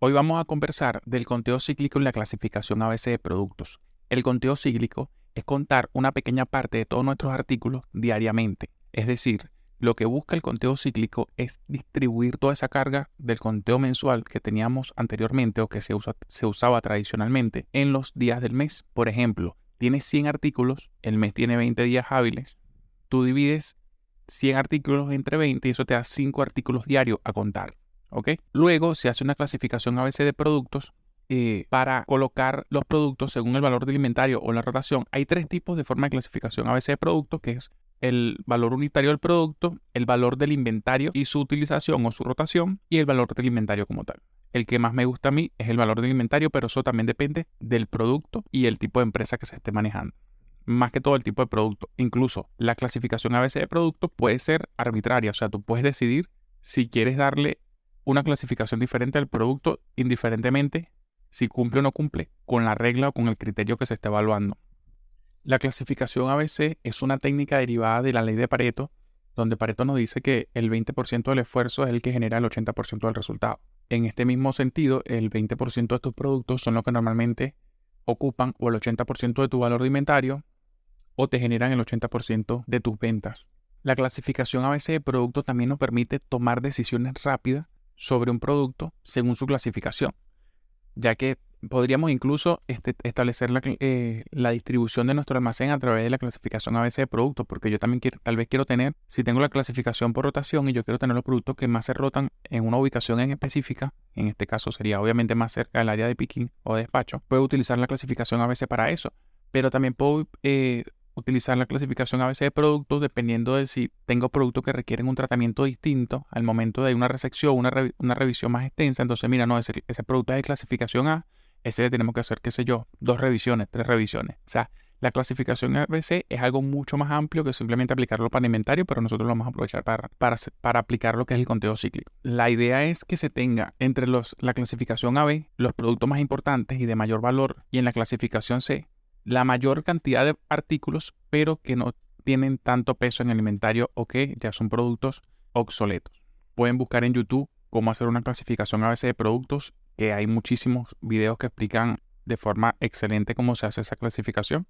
Hoy vamos a conversar del conteo cíclico y la clasificación ABC de productos. El conteo cíclico es contar una pequeña parte de todos nuestros artículos diariamente. Es decir, lo que busca el conteo cíclico es distribuir toda esa carga del conteo mensual que teníamos anteriormente o que se, se usaba tradicionalmente en los días del mes. Por ejemplo, tienes 100 artículos, el mes tiene 20 días hábiles, tú divides 100 artículos entre 20 y eso te da 5 artículos diarios a contar. ¿Ok? Luego se hace una clasificación ABC de productos eh, para colocar los productos según el valor del inventario o la rotación. Hay tres tipos de forma de clasificación ABC de productos, que es el valor unitario del producto, el valor del inventario y su utilización o su rotación, y el valor del inventario como tal. El que más me gusta a mí es el valor del inventario, pero eso también depende del producto y el tipo de empresa que se esté manejando más que todo el tipo de producto. Incluso la clasificación ABC de producto puede ser arbitraria, o sea, tú puedes decidir si quieres darle una clasificación diferente al producto indiferentemente si cumple o no cumple con la regla o con el criterio que se está evaluando. La clasificación ABC es una técnica derivada de la ley de Pareto, donde Pareto nos dice que el 20% del esfuerzo es el que genera el 80% del resultado. En este mismo sentido, el 20% de tus productos son los que normalmente ocupan o el 80% de tu valor de inventario o te generan el 80% de tus ventas. La clasificación ABC de productos también nos permite tomar decisiones rápidas sobre un producto según su clasificación, ya que podríamos incluso este, establecer eh, la, distribución de nuestro almacén a través de la clasificación ABC de productos, porque yo también quiero, tal vez quiero tener, si tengo la clasificación por rotación y yo quiero tener los productos que más se rotan en una ubicación en específica, en este caso sería obviamente más cerca del área de picking o de despacho, puedo utilizar la clasificación ABC para eso, pero también puedo eh, utilizar la clasificación ABC de productos dependiendo de si tengo productos que requieren un tratamiento distinto al momento de una resección, una, una revisión más extensa. Entonces, mira, no, ese, producto es de clasificación A, ese le tenemos que hacer, qué sé yo, dos revisiones, tres revisiones. O sea, la clasificación ABC es algo mucho más amplio que simplemente aplicarlo para inventario, pero nosotros lo vamos a aprovechar para, para, para aplicar lo que es el conteo cíclico. La idea es que se tenga entre los, la clasificación AB los productos más importantes y de mayor valor y en la clasificación C la mayor cantidad de artículos, pero que no tienen tanto peso en el o que ya son productos obsoletos. Pueden buscar en YouTube cómo hacer una clasificación a veces de productos, que hay muchísimos videos que explican de forma excelente cómo se hace esa clasificación.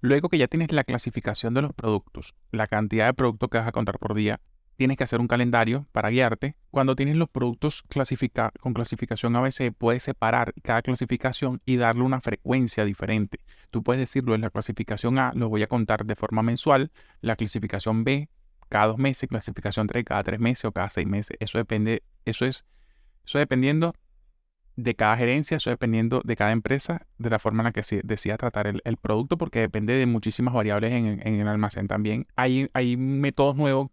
Luego que ya tienes la clasificación de los productos, la cantidad de productos que vas a contar por día, tienes que hacer un calendario para guiarte. Cuando tienes los productos con clasificación ABC, puedes separar cada clasificación y darle una frecuencia diferente. Tú puedes decirlo en la clasificación A, lo voy a contar de forma mensual, la clasificación B cada dos meses, clasificación 3 cada tres meses o cada seis meses. Eso depende, eso es, eso dependiendo de cada gerencia, eso dependiendo de cada empresa, de la forma en la que se decida tratar el, producto, porque depende de muchísimas variables en, el almacén también. Hay, hay métodos nuevos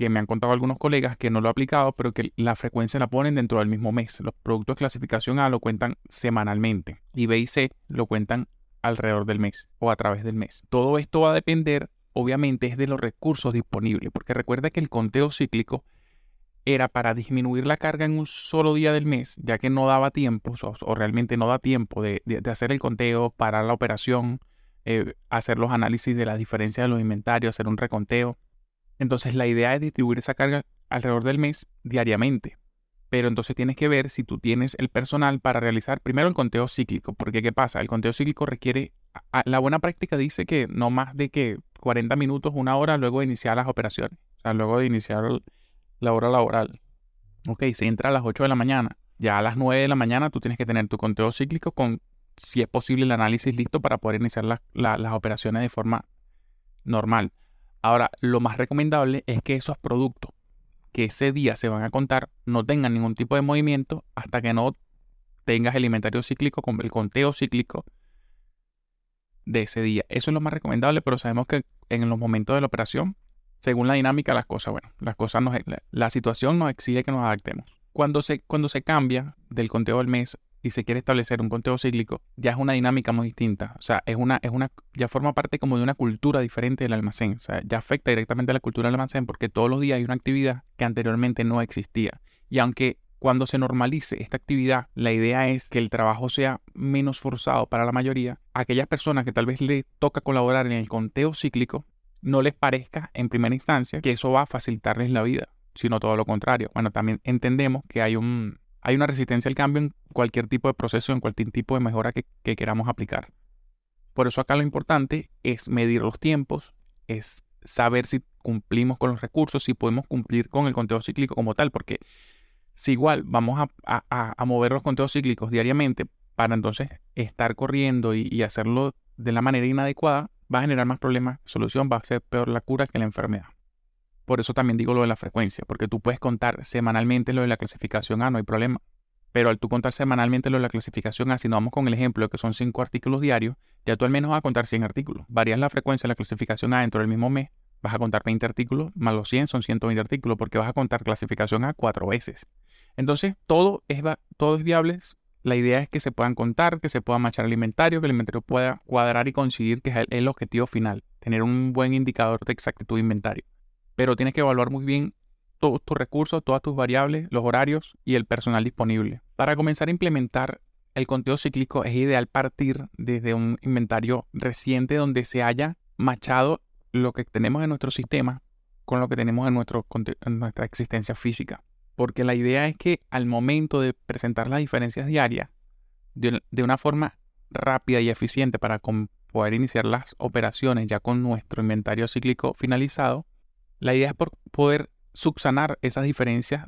que me han contado algunos colegas que no lo he aplicado, pero que la frecuencia la ponen dentro del mismo mes. Los productos de clasificación A lo cuentan semanalmente y B y C lo cuentan alrededor del mes o a través del mes. Todo esto va a depender, obviamente, es de los recursos disponibles, porque recuerda que el conteo cíclico era para disminuir la carga en un solo día del mes, ya que no daba tiempo o, realmente no da tiempo de, hacer el conteo, parar la operación, eh, hacer los análisis de la diferencia de los inventarios, hacer un reconteo. Entonces la idea es distribuir esa carga alrededor del mes diariamente. Pero entonces tienes que ver si tú tienes el personal para realizar primero el conteo cíclico. Porque ¿qué pasa? El conteo cíclico requiere, la buena práctica dice que no más de que 40 minutos, una hora luego de iniciar las operaciones. O sea, luego de iniciar la hora laboral. Ok, se entra a las 8 de la mañana. Ya a las 9 de la mañana tú tienes que tener tu conteo cíclico con, si es posible, el análisis listo para poder iniciar las operaciones de forma normal. Ahora, lo más recomendable es que esos productos que ese día se van a contar no tengan ningún tipo de movimiento hasta que no tengas el inventario cíclico el conteo cíclico de ese día. Eso es lo más recomendable, pero sabemos que en los momentos de la operación, según la dinámica, las cosas, bueno, las cosas nos, la, situación nos exige que nos adaptemos. Cuando se, cuando se cambia del conteo del mes y se quiere establecer un conteo cíclico, ya es una dinámica muy distinta. O sea, es una, es una, ya forma parte como de una cultura diferente del almacén. O sea, ya afecta directamente a la cultura del almacén porque todos los días hay una actividad que anteriormente no existía. Y aunque cuando se normalice esta actividad, la idea es que el trabajo sea menos forzado para la mayoría, aquellas personas que tal vez le toca colaborar en el conteo cíclico, no les parezca en primera instancia que eso va a facilitarles la vida, sino todo lo contrario. Bueno, también entendemos que hay un, hay una resistencia al cambio en cualquier tipo de proceso, en cualquier tipo de mejora que, que queramos aplicar. Por eso acá lo importante es medir los tiempos, es saber si cumplimos con los recursos, si podemos cumplir con el conteo cíclico como tal, porque si igual vamos a, mover los conteos cíclicos diariamente para entonces estar corriendo y, hacerlo de la manera inadecuada, va a generar más problemas. Solución va a ser peor la cura que la enfermedad. Por eso también digo lo de la frecuencia, porque tú puedes contar semanalmente lo de la clasificación A, no hay problema. Pero al tú contar semanalmente lo de la clasificación A, si no vamos con el ejemplo de que son 5 artículos diarios, ya tú al menos vas a contar 100 artículos. Varías la frecuencia de la clasificación A dentro del mismo mes, vas a contar 20 artículos, más los 100 son 120 artículos, porque vas a contar clasificación A cuatro veces. Entonces, todo es, todo es viable. La idea es que se puedan contar, que se pueda machar el inventario, que el inventario pueda cuadrar y conseguir que es el, objetivo final, tener un buen indicador de exactitud de inventario. Pero tienes que evaluar muy bien todos tus recursos, todas tus variables, los horarios y el personal disponible. Para comenzar a implementar el conteo cíclico es ideal partir desde un inventario reciente donde se haya machado lo que tenemos en nuestro sistema con lo que tenemos en, nuestra existencia física. Porque la idea es que al momento de presentar las diferencias diarias, de, una forma rápida y eficiente para poder iniciar las operaciones ya con nuestro inventario cíclico finalizado, la idea es poder subsanar esas diferencias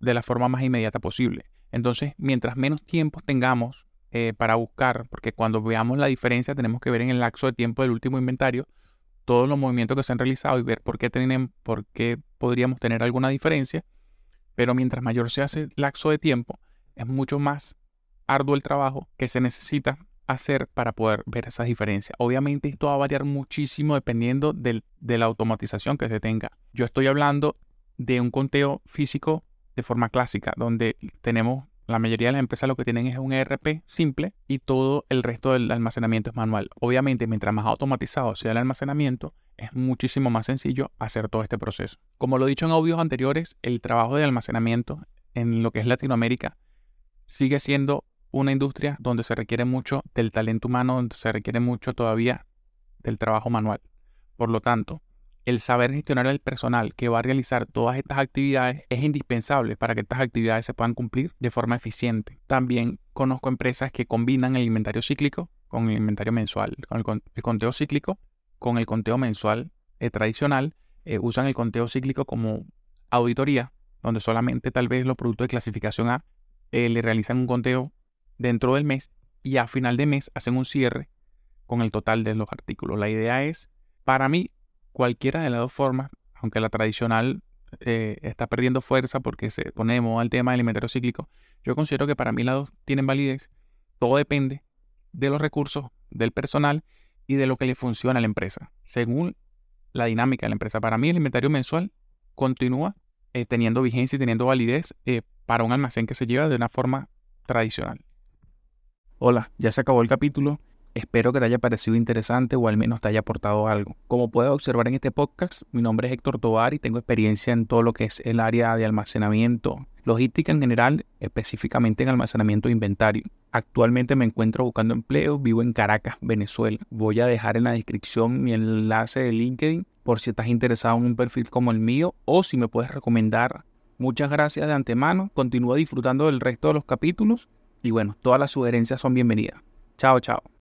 de la forma más inmediata posible. Entonces, mientras menos tiempo tengamos eh, para buscar, porque cuando veamos la diferencia tenemos que ver en el lapso de tiempo del último inventario todos los movimientos que se han realizado y ver por qué, tienen, por qué podríamos tener alguna diferencia pero mientras mayor se hace el lapso de tiempo, es mucho más arduo el trabajo que se necesita hacer para poder ver esas diferencias. Obviamente esto va a variar muchísimo dependiendo de la automatización que se tenga. Yo estoy hablando de un conteo físico de forma clásica, donde tenemos la mayoría de las empresas lo que tienen es un ERP simple y todo el resto del almacenamiento es manual. Obviamente, mientras más automatizado sea el almacenamiento, es muchísimo más sencillo hacer todo este proceso. Como lo he dicho en audios anteriores, el trabajo de almacenamiento en lo que es Latinoamérica sigue siendo una industria donde se requiere mucho del talento humano, donde se requiere mucho todavía del trabajo manual. Por lo tanto, el saber gestionar el personal que va a realizar todas estas actividades es indispensable para que estas actividades se puedan cumplir de forma eficiente. También conozco empresas que combinan el inventario cíclico con el inventario mensual, con el, conteo cíclico con el conteo mensual eh, tradicional, eh, usan el conteo cíclico como auditoría, donde solamente tal vez los productos de clasificación A eh, le realizan un conteo dentro del mes y a final de mes hacen un cierre con el total de los artículos. La idea es, para mí, cualquiera de las dos formas, aunque la tradicional está perdiendo fuerza porque se pone de moda el tema del inventario cíclico, yo considero que para mí las dos tienen validez. Todo depende de los recursos, del personal y de lo que le funciona a la empresa, según la dinámica de la empresa. Para mí el inventario mensual continúa eh, teniendo vigencia y teniendo validez eh, para un almacén que se lleva de una forma tradicional. Hola, ya se acabó el capítulo. Espero que te haya parecido interesante o al menos te haya aportado algo. Como puedes observar en este podcast, mi nombre es Héctor Tovar y tengo experiencia en todo lo que es el área de almacenamiento, logística en general, específicamente en almacenamiento de inventario. Actualmente me encuentro buscando empleo, vivo en Caracas, Venezuela. Voy a dejar en la descripción mi enlace de LinkedIn por si estás interesado en un perfil como el mío o si me puedes recomendar. Muchas gracias de antemano, continúa disfrutando del resto de los capítulos y bueno, todas las sugerencias son bienvenidas. Chao, chao.